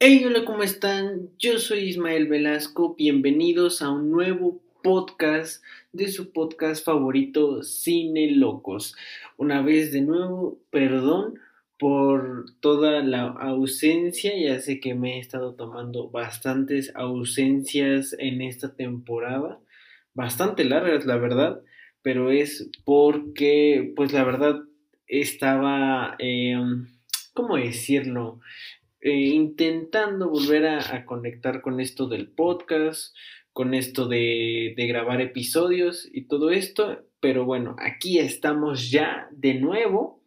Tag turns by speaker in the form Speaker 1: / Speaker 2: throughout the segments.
Speaker 1: Hey, hola, ¿cómo están? Yo soy Ismael Velasco. Bienvenidos a un nuevo podcast de su podcast favorito, Cine Locos. Una vez de nuevo, perdón por toda la ausencia. Ya sé que me he estado tomando bastantes ausencias en esta temporada. Bastante largas, la verdad. Pero es porque, pues la verdad, estaba... Em, ¿Cómo decirlo? Eh, intentando volver a, conectar con esto del podcast, con esto de, grabar episodios y todo esto. Pero bueno, aquí estamos ya de nuevo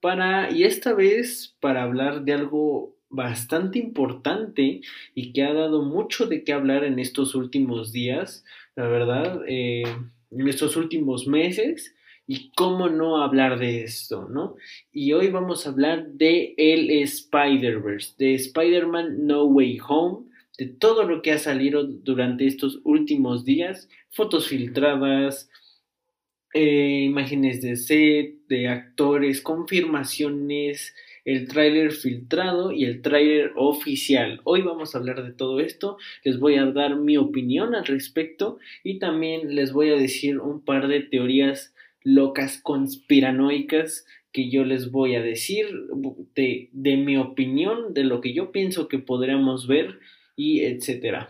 Speaker 1: para, y esta vez para hablar de algo bastante importante y que ha dado mucho de qué hablar en estos últimos días, la verdad, eh, en estos últimos meses. Y cómo no hablar de esto, ¿no? Y hoy vamos a hablar de el Spider-Verse, de Spider-Man No Way Home, de todo lo que ha salido durante estos últimos días, fotos filtradas, eh, imágenes de set, de actores, confirmaciones, el tráiler filtrado y el tráiler oficial. Hoy vamos a hablar de todo esto, les voy a dar mi opinión al respecto y también les voy a decir un par de teorías locas conspiranoicas que yo les voy a decir de, de mi opinión, de lo que yo pienso que podríamos ver y etcétera.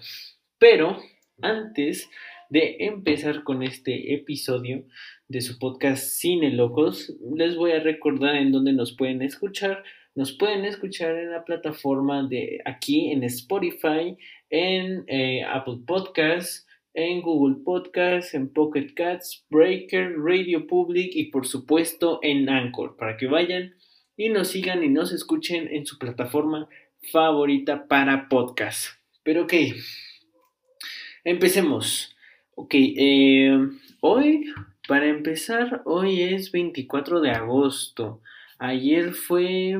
Speaker 1: Pero antes de empezar con este episodio de su podcast Cine Locos, les voy a recordar en dónde nos pueden escuchar. Nos pueden escuchar en la plataforma de aquí en Spotify, en eh, Apple Podcasts, en Google Podcasts, en Pocket Cats, Breaker, Radio Public y por supuesto en Anchor para que vayan y nos sigan y nos escuchen en su plataforma favorita para podcast. Pero ok, empecemos. Ok, eh, hoy, para empezar, hoy es 24 de agosto. Ayer fue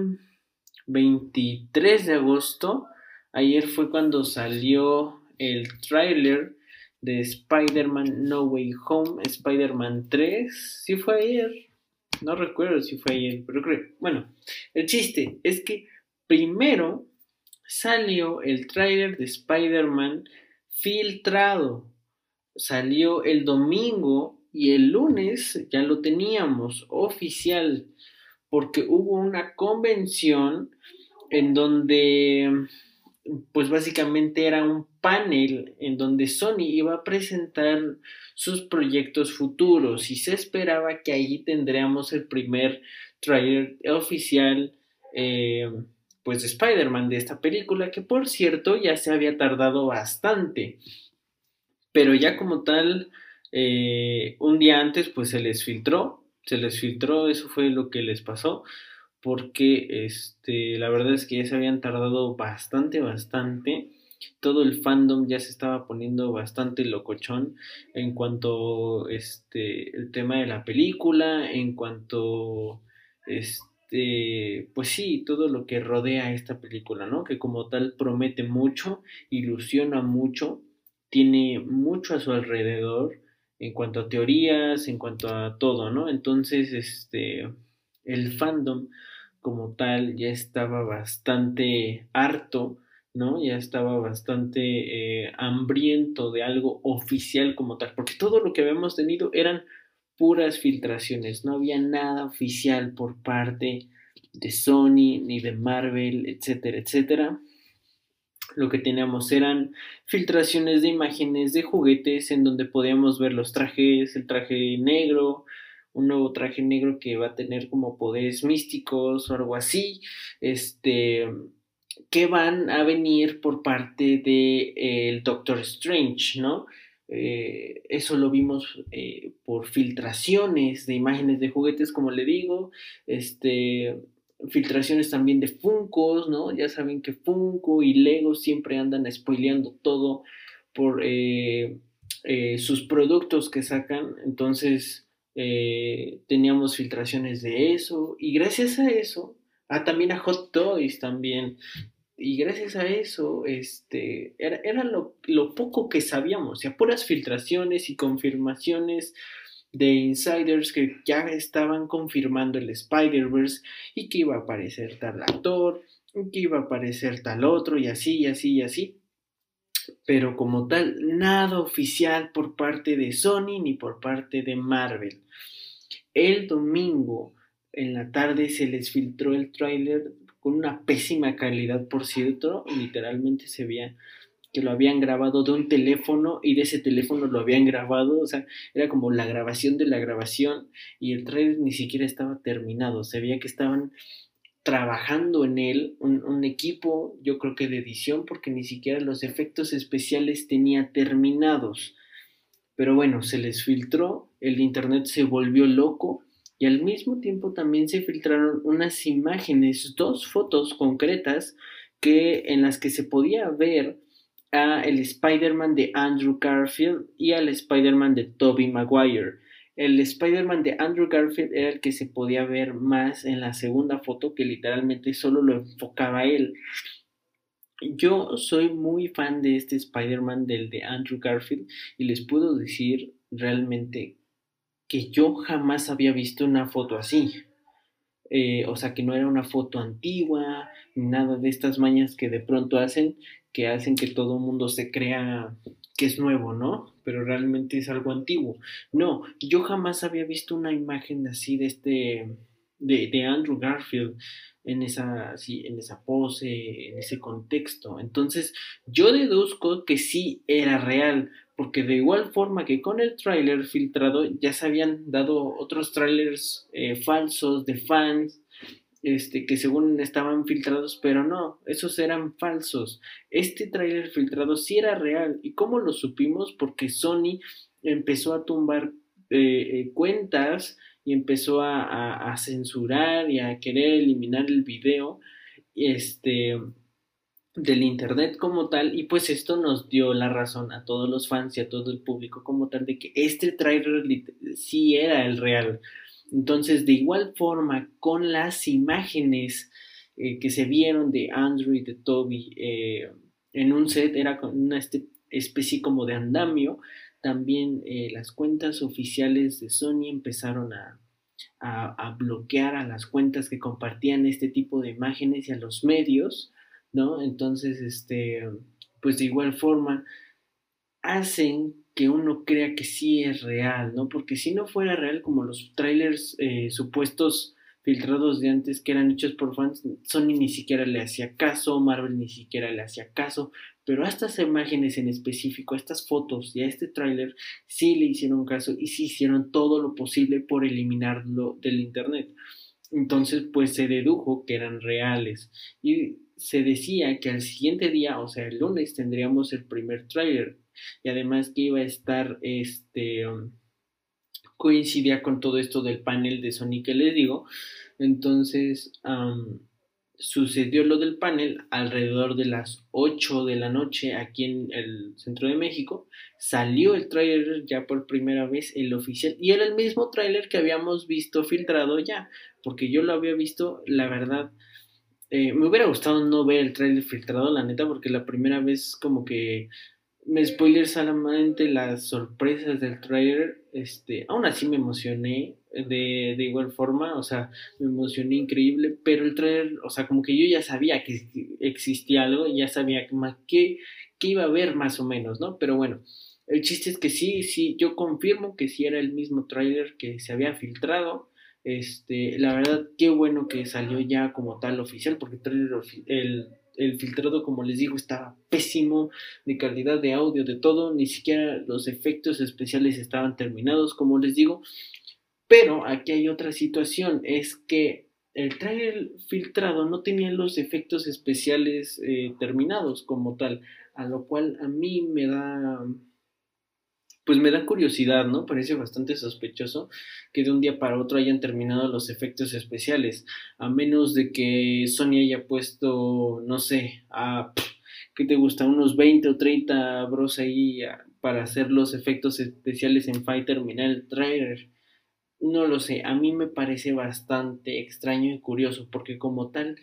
Speaker 1: 23 de agosto. Ayer fue cuando salió el tráiler de Spider-Man No Way Home, Spider-Man 3. Si fue ayer, no recuerdo si fue ayer, pero creo. Bueno, el chiste es que primero salió el tráiler de Spider-Man filtrado. Salió el domingo y el lunes ya lo teníamos oficial porque hubo una convención en donde pues básicamente era un panel en donde Sony iba a presentar sus proyectos futuros y se esperaba que allí tendríamos el primer trailer oficial eh, pues de Spider-Man de esta película que por cierto ya se había tardado bastante. Pero ya como tal eh, un día antes pues se les filtró se les filtró eso fue lo que les pasó porque este, la verdad es que ya se habían tardado bastante, bastante. Todo el fandom ya se estaba poniendo bastante locochón en cuanto este el tema de la película, en cuanto este pues sí, todo lo que rodea esta película, ¿no? Que como tal promete mucho, ilusiona mucho, tiene mucho a su alrededor en cuanto a teorías, en cuanto a todo, ¿no? Entonces, este el fandom como tal ya estaba bastante harto, ¿no? Ya estaba bastante eh, hambriento de algo oficial como tal, porque todo lo que habíamos tenido eran puras filtraciones, no había nada oficial por parte de Sony ni de Marvel, etcétera, etcétera. Lo que teníamos eran filtraciones de imágenes de juguetes en donde podíamos ver los trajes, el traje negro, un nuevo traje negro que va a tener como poderes místicos o algo así, este, que van a venir por parte de el Doctor Strange, ¿no? Eh, eso lo vimos eh, por filtraciones de imágenes de juguetes, como le digo, este, filtraciones también de Funkos, ¿no? Ya saben que Funko y Lego siempre andan spoileando todo por eh, sus productos que sacan, entonces eh, teníamos filtraciones de eso y gracias a eso, ah, también a Hot Toys también, y gracias a eso, este, era, era lo, lo, poco que sabíamos, o puras filtraciones y confirmaciones de insiders que ya estaban confirmando el Spider-Verse y que iba a aparecer tal actor que iba a aparecer tal otro y así y así y así. Pero como tal, nada oficial por parte de Sony ni por parte de Marvel. El domingo en la tarde se les filtró el tráiler con una pésima calidad, por cierto, literalmente se veía que lo habían grabado de un teléfono y de ese teléfono lo habían grabado, o sea, era como la grabación de la grabación y el trailer ni siquiera estaba terminado, se veía que estaban trabajando en él un, equipo, yo creo que de edición, porque ni siquiera los efectos especiales tenía terminados. Pero bueno, se les filtró, el internet se volvió loco y al mismo tiempo también se filtraron unas imágenes, dos fotos concretas que en las que se podía ver a el Spider-Man de Andrew Garfield y al Spider-Man de Tobey Maguire. El Spider-Man de Andrew Garfield era el que se podía ver más en la segunda foto, que literalmente solo lo enfocaba él. Yo soy muy fan de este Spider-Man del de Andrew Garfield y les puedo decir realmente que yo jamás había visto una foto así. Eh, o sea, que no era una foto antigua, nada de estas mañas que de pronto hacen, que hacen que todo el mundo se crea que es nuevo, ¿no? Pero realmente es algo antiguo. No, yo jamás había visto una imagen así de este, de, de Andrew Garfield en esa, sí, en esa pose, en ese contexto. Entonces, yo deduzco que sí era real, porque de igual forma que con el tráiler filtrado ya se habían dado otros trailers eh, falsos de fans este, que según estaban filtrados, pero no, esos eran falsos. Este tráiler filtrado sí era real. ¿Y cómo lo supimos? Porque Sony empezó a tumbar eh, eh, cuentas y empezó a, a, censurar y a querer eliminar el video este, del internet como tal y pues esto nos dio la razón a todos los fans y a todo el público como tal de que este trailer sí era el real entonces, de igual forma, con las imágenes eh, que se vieron de Andrew y de Toby eh, en un set, era una este, especie como de andamio, también eh, las cuentas oficiales de Sony empezaron a, a, bloquear a las cuentas que compartían este tipo de imágenes y a los medios, ¿no? Entonces, este, pues de igual forma, hacen que uno crea que sí es real, ¿no? Porque si no fuera real, como los trailers eh, supuestos filtrados de antes que eran hechos por fans, Sony ni siquiera le hacía caso, Marvel ni siquiera le hacía caso, pero a estas imágenes en específico, a estas fotos y a este tráiler sí le hicieron caso y sí hicieron todo lo posible por eliminarlo del internet. Entonces, pues se dedujo que eran reales y se decía que al siguiente día, o sea, el lunes, tendríamos el primer tráiler y además que iba a estar este coincidía con todo esto del panel de Sony que les digo. Entonces sucedió lo del panel alrededor de las 8 de la noche aquí en el centro de México. Salió el tráiler ya por primera vez el oficial y era el mismo tráiler que habíamos visto filtrado ya porque yo lo había visto la verdad eh, me hubiera gustado no ver el tráiler filtrado la neta porque la primera vez como que me spoiler solamente las sorpresas del trailer, este, aún así me emocioné de, de, igual forma, o sea, me emocioné increíble, pero el trailer, o sea, como que yo ya sabía que existía algo, ya sabía que, que iba a haber más o menos, ¿no? Pero bueno, el chiste es que sí, sí, yo confirmo que sí era el mismo trailer que se había filtrado, este, la verdad, qué bueno que salió ya como tal oficial, porque el trailer, el el filtrado, como les digo, estaba pésimo de calidad de audio, de todo, ni siquiera los efectos especiales estaban terminados, como les digo. Pero aquí hay otra situación, es que el trailer filtrado no tenía los efectos especiales eh, terminados como tal, a lo cual a mí me da pues me da curiosidad, ¿no? Parece bastante sospechoso que de un día para otro hayan terminado los efectos especiales, a menos de que Sony haya puesto, no sé, a, ¿qué te gusta? Unos 20 o 30 bros ahí para hacer los efectos especiales en Fight terminar el trailer. No lo sé, a mí me parece bastante extraño y curioso, porque como tal,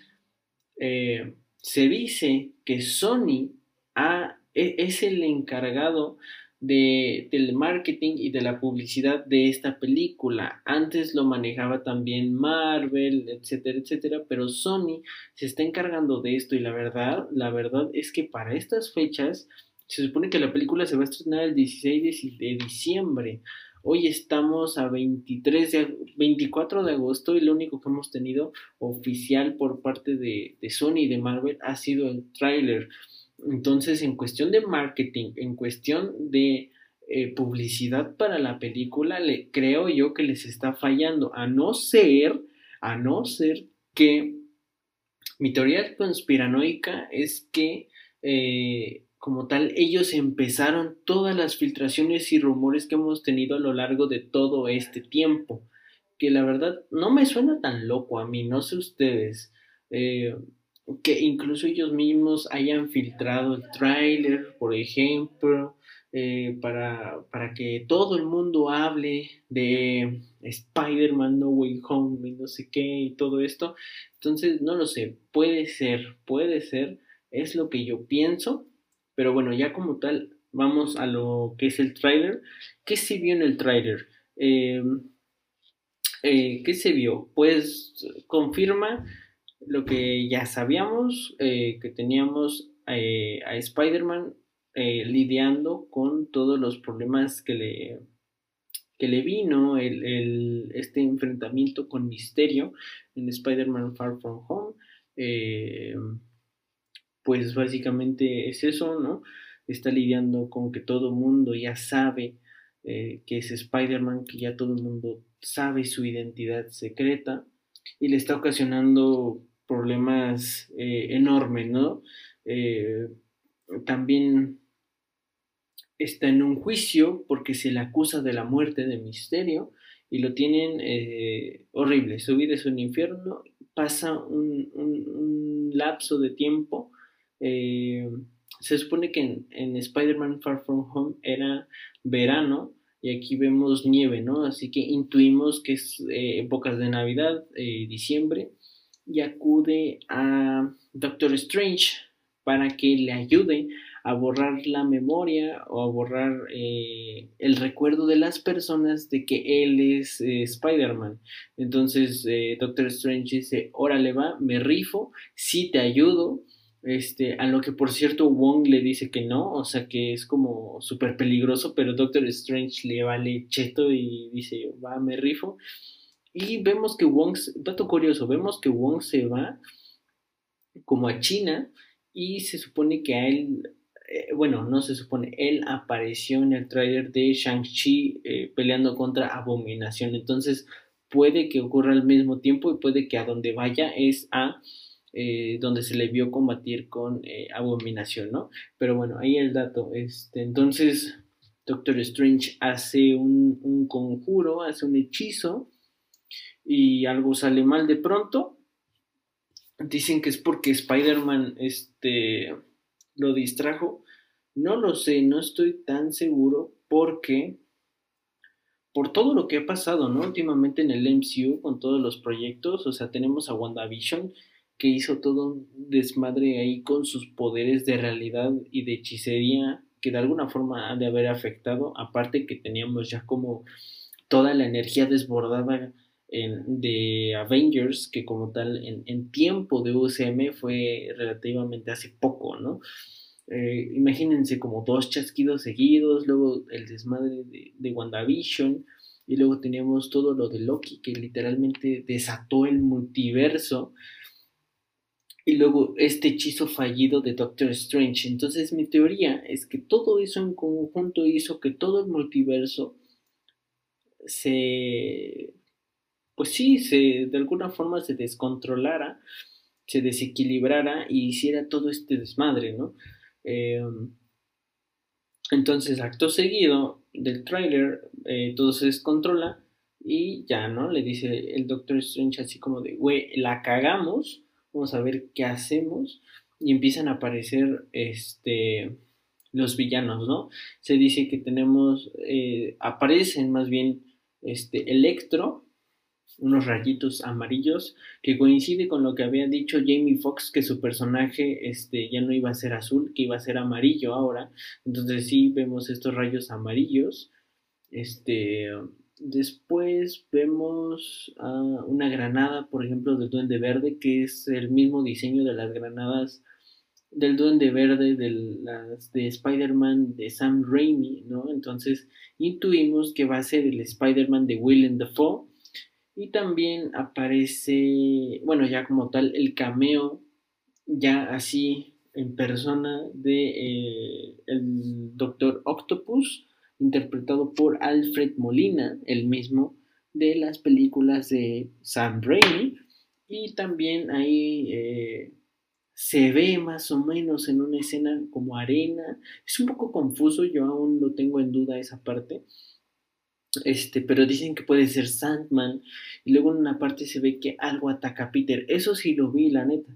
Speaker 1: eh, se dice que Sony e, es el encargado de, del marketing y de la publicidad de esta película. Antes lo manejaba también Marvel, etcétera, etcétera, pero Sony se está encargando de esto y la verdad, la verdad es que para estas fechas se supone que la película se va a estrenar el 16 de diciembre. Hoy estamos a 23 de, 24 de agosto y lo único que hemos tenido oficial por parte de, de Sony y de Marvel ha sido el tráiler. Entonces, en cuestión de marketing, en cuestión de eh, publicidad para la película, le, creo yo que les está fallando, a no ser, a no ser que mi teoría conspiranoica es que eh, como tal, ellos empezaron todas las filtraciones y rumores que hemos tenido a lo largo de todo este tiempo. Que la verdad no me suena tan loco a mí, no sé ustedes. Eh, que incluso ellos mismos hayan filtrado el tráiler, por ejemplo, eh, para, para, que todo el mundo hable de Spider-Man No Way Home y no sé qué y todo esto. Entonces, no lo sé, puede ser, puede ser, es lo que yo pienso, pero bueno, ya como tal, vamos a lo que es el tráiler. ¿Qué se vio en el tráiler? Eh, eh, ¿Qué se vio? Pues confirma lo que ya sabíamos, eh, que teníamos a Spider-Man lidiando con todos los problemas que le, que le vino el, este enfrentamiento con Misterio en Spider-Man Far From Home pues básicamente es eso, ¿no? Está lidiando con que todo mundo ya sabe eh, que es Spider-Man, que ya todo el mundo sabe su identidad secreta y le está ocasionando problemas eh, enormes, ¿no? Eh, también está en un juicio porque se le acusa de la muerte de Misterio y lo tienen horrible. Su vida es un infierno. Pasa un lapso de tiempo eh, se supone que en, Spider-Man Far From Home era verano y aquí vemos nieve, ¿no? Así que intuimos que es eh, épocas de Navidad, eh, diciembre, y acude a Doctor Strange para que le ayude a borrar la memoria o a borrar el recuerdo de las personas de que él es Spider-Man. Entonces Doctor Strange dice, órale va, me rifo, sí te ayudo, este, a lo que por cierto Wong le dice que no, o sea que es como súper peligroso, pero Doctor Strange le vale cheto y dice, va, me rifo. Y vemos que Wong, dato curioso, vemos que Wong se va como a China y se supone que a él, eh, bueno, no se supone, él apareció en el trailer de Shang-Chi eh, peleando contra Abominación. Entonces puede que ocurra al mismo tiempo y puede que a donde vaya es a eh, donde se le vio combatir con abominación, ¿no? Pero bueno, ahí el dato. Este, entonces, Doctor Strange hace un conjuro, hace un hechizo y algo sale mal de pronto. Dicen que es porque Spider-Man este, lo distrajo. No lo sé, no estoy tan seguro porque por todo lo que ha pasado, ¿no? Últimamente en el MCU con todos los proyectos, o sea, tenemos a WandaVision que hizo todo un desmadre ahí con sus poderes de realidad y de hechicería que de alguna forma ha de haber afectado, aparte que teníamos ya como toda la energía desbordada en, de Avengers, que como tal en, tiempo de UCM fue relativamente hace poco, ¿no? Eh, imagínense como dos chasquidos seguidos, luego el desmadre de, de WandaVision, y luego teníamos todo lo de Loki, que literalmente desató el multiverso, y luego este hechizo fallido de Doctor Strange. Entonces mi teoría es que todo eso en conjunto hizo que todo el multiverso se, pues sí, se, de alguna forma se descontrolara, se desequilibrara y hiciera todo este desmadre, ¿no? Em, entonces, acto seguido del tráiler, eh, todo se descontrola y ya, ¿no? Le dice el Doctor Strange así como de, güey, la cagamos vamos a ver qué hacemos y empiezan a aparecer este los villanos, ¿no? Se dice que tenemos, eh, aparecen más bien este Electro, unos rayitos amarillos, que coincide con lo que había dicho Jamie Foxx, que su personaje este, ya no iba a ser azul, que iba a ser amarillo ahora. Entonces sí vemos estos rayos amarillos. Este, después vemos una granada, por ejemplo, del Duende Verde, que es el mismo diseño de las granadas del Duende Verde de las de Spider-Man de Sam Raimi, ¿no? Entonces intuimos que va a ser el Spider-Man de Willem Dafoe y también aparece, bueno, ya como tal, el cameo, ya así en persona de eh, el Doctor Octopus, interpretado por Alfred Molina, el mismo de las películas de Sam Raimi. Y también ahí eh, se ve más o menos en una escena como arena. Es un poco confuso, yo aún lo tengo en duda esa parte. Este, pero dicen que puede ser Sandman. Y luego en una parte se ve que algo ataca a Peter. Eso sí lo vi, la neta.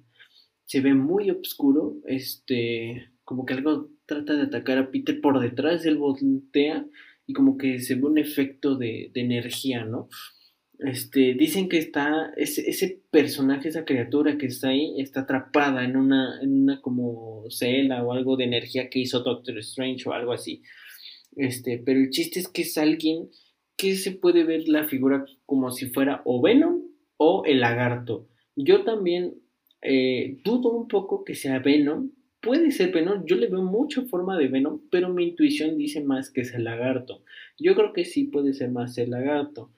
Speaker 1: Se ve muy oscuro. Este, como que algo trata de atacar a Peter por detrás, él voltea y como que se ve un efecto de, energía, ¿no? Este, dicen que está, ese, ese, personaje, esa criatura que está ahí, está atrapada en una, en una como celda o algo de energía que hizo Doctor Strange o algo así. Este, pero el chiste es que es alguien que se puede ver la figura como si fuera o Venom o el lagarto. Yo también eh, dudo un poco que sea Venom. Puede ser Venom, yo le veo mucha forma de Venom, pero mi intuición dice más que es el lagarto. Yo creo que sí puede ser más el lagarto.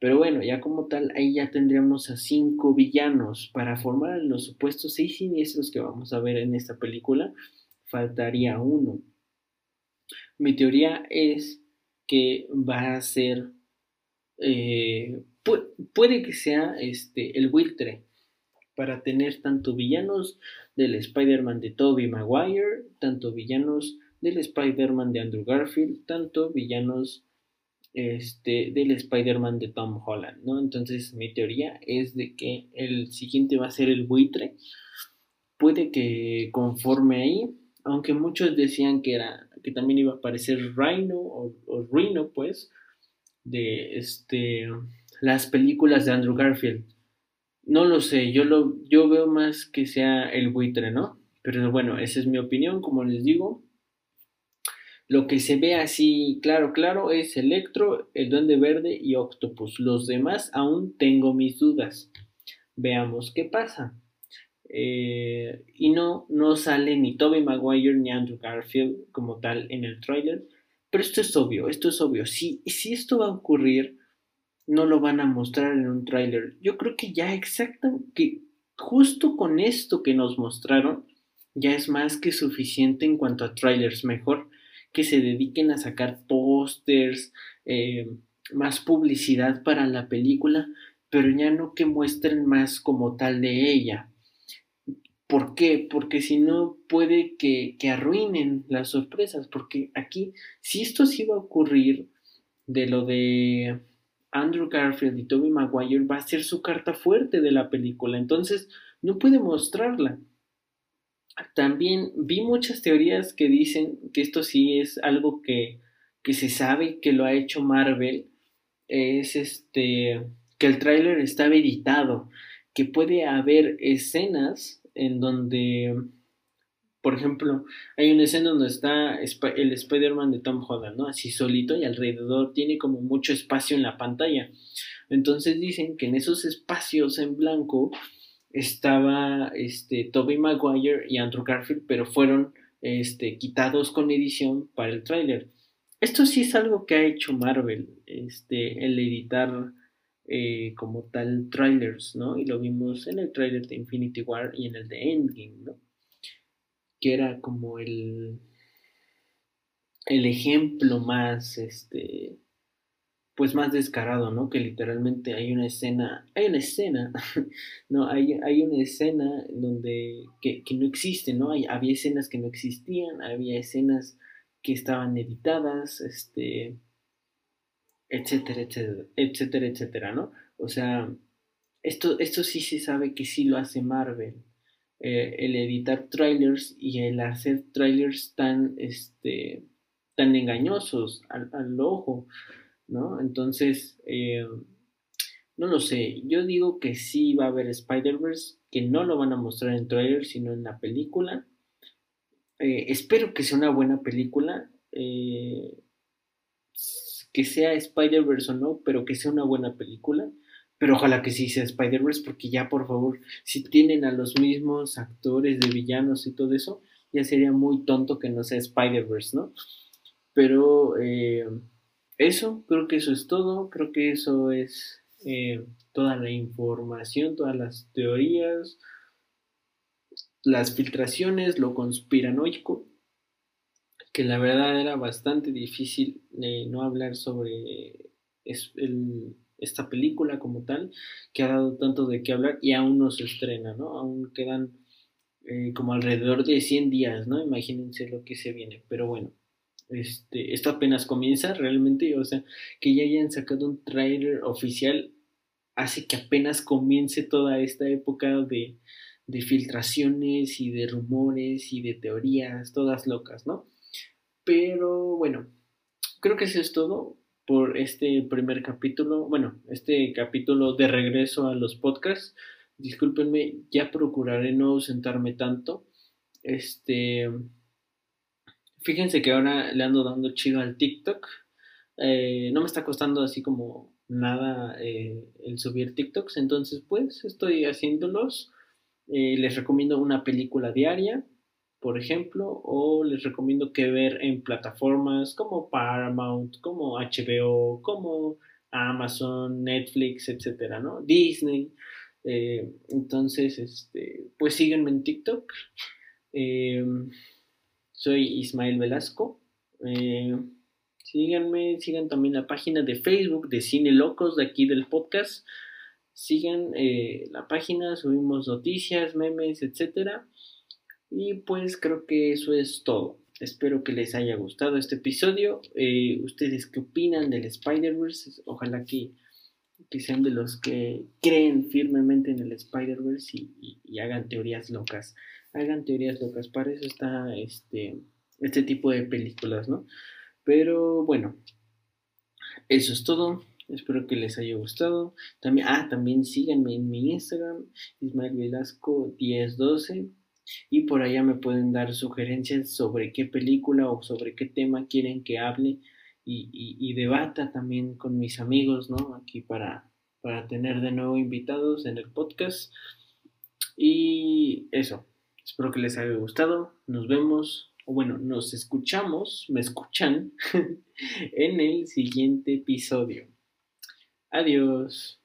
Speaker 1: Pero bueno, ya como tal, ahí ya tendríamos a cinco villanos para formar los supuestos seis siniestros que vamos a ver en esta película. Faltaría uno. Mi teoría es que va a ser, eh, puede que sea este, el buitre para tener tanto villanos del Spider-Man de Tobey Maguire, tanto villanos del Spider-Man de Andrew Garfield, tanto villanos este, del Spider-Man de Tom Holland, ¿no? Entonces mi teoría es de que el siguiente va a ser el buitre. Puede que conforme ahí, aunque muchos decían que era que también iba a aparecer Rhino o, Rhino, pues, de este, las películas de Andrew Garfield. No lo sé, yo, lo, yo veo más que sea el buitre, ¿no? Pero bueno, esa es mi opinión, como les digo. Lo que se ve así, claro, claro, es Electro, el Duende Verde y Octopus. Los demás aún tengo mis dudas. Veamos qué pasa. Eh, y no, no sale ni Tobey Maguire ni Andrew Garfield como tal en el tráiler. Pero esto es obvio, esto es obvio. Si, si esto va a ocurrir, no lo van a mostrar en un tráiler. Yo creo que ya exacto, que justo con esto que nos mostraron, ya es más que suficiente en cuanto a trailers. Mejor que se dediquen a sacar pósters, eh, más publicidad para la película, pero ya no que muestren más como tal de ella. ¿Por qué? Porque si no puede que, arruinen las sorpresas, porque aquí, si esto sí va a ocurrir de lo de Andrew Garfield y Tobey Maguire, va a ser su carta fuerte de la película, entonces no puede mostrarla. También vi muchas teorías que dicen que esto sí es algo que, que se sabe que lo ha hecho Marvel, es este que el tráiler estaba editado, que puede haber escenas en donde, por ejemplo, hay una escena donde está el Spider-Man de Tom Holland, ¿no? Así solito y alrededor tiene como mucho espacio en la pantalla. Entonces dicen que en esos espacios en blanco estaba este Tobey Maguire y Andrew Garfield, pero fueron este, quitados con edición para el tráiler. Esto sí es algo que ha hecho Marvel, este, el editar eh, como tal trailers, ¿no? Y lo vimos en el trailer de Infinity War y en el de Endgame, ¿no? Que era como el, el ejemplo más, este, pues más descarado, ¿no? Que literalmente hay una escena, hay una escena, no, hay, hay una escena donde, que, que no existe, ¿no? Hay, había escenas que no existían, había escenas que estaban editadas, este, etcétera, etcétera, etcétera, etcétera, ¿no? O sea, esto, esto sí se sabe que sí lo hace Marvel. Eh, el editar trailers y el hacer trailers tan, este, tan engañosos al, ojo, ¿no? Entonces, eh, no lo sé, yo digo que sí va a haber Spider-Verse, que no lo van a mostrar en trailer, sino en la película. Eh, espero que sea una buena película, que sea Spider-Verse o no, pero que sea una buena película. Pero ojalá que sí sea Spider-Verse, porque ya por favor, si tienen a los mismos actores de villanos y todo eso, ya sería muy tonto que no sea Spider-Verse, ¿no? Pero eh, eso, creo que eso es todo, creo que eso es eh, toda la información, todas las teorías, las filtraciones, lo conspiranoico, que la verdad era bastante difícil eh, no hablar sobre esta película como tal, que ha dado tanto de qué hablar y aún no se estrena, ¿no? Aún quedan eh, como alrededor de 100 días, ¿no? Imagínense lo que se viene, pero bueno. Este, esto apenas comienza realmente, o sea, que ya hayan sacado un trailer oficial hace que apenas comience toda esta época de, de filtraciones y de rumores y de teorías, todas locas, ¿no? Pero bueno, creo que eso es todo por este primer capítulo, bueno, este capítulo de regreso a los podcasts. Discúlpenme, ya procuraré no ausentarme tanto. Este, fíjense que ahora le ando dando chido al TikTok. Eh, no me está costando así como nada eh, el subir TikToks, entonces pues estoy haciéndolos. Eh, les recomiendo una película diaria, por ejemplo, o les recomiendo que ver en plataformas como Paramount, como HBO, como Amazon, Netflix, etcétera, ¿no? Disney. entonces, este, pues síganme en TikTok. Soy Ismael Velasco. Eh, síganme, sigan también la página de Facebook de Cine Locos de aquí del podcast. Sigan eh, la página, subimos noticias, memes, etc. Y pues creo que eso es todo. Espero que les haya gustado este episodio. Eh, ¿Ustedes qué opinan del Spider-Verse? Ojalá que, sean de los que creen firmemente en el Spider-Verse y hagan teorías locas hagan teorías locas. Para eso está este, este tipo de películas, ¿no? Pero bueno, eso es todo. Espero que les haya gustado. También, ah, también síganme en mi Instagram, Ismael Velasco 1012. Y por allá me pueden dar sugerencias sobre qué película o sobre qué tema quieren que hable y, y, debata también con mis amigos, ¿no? Aquí para, para tener de nuevo invitados en el podcast. Y eso, Espero que les haya gustado. Nos vemos, o bueno, nos escuchamos, me escuchan en el siguiente episodio. Adiós.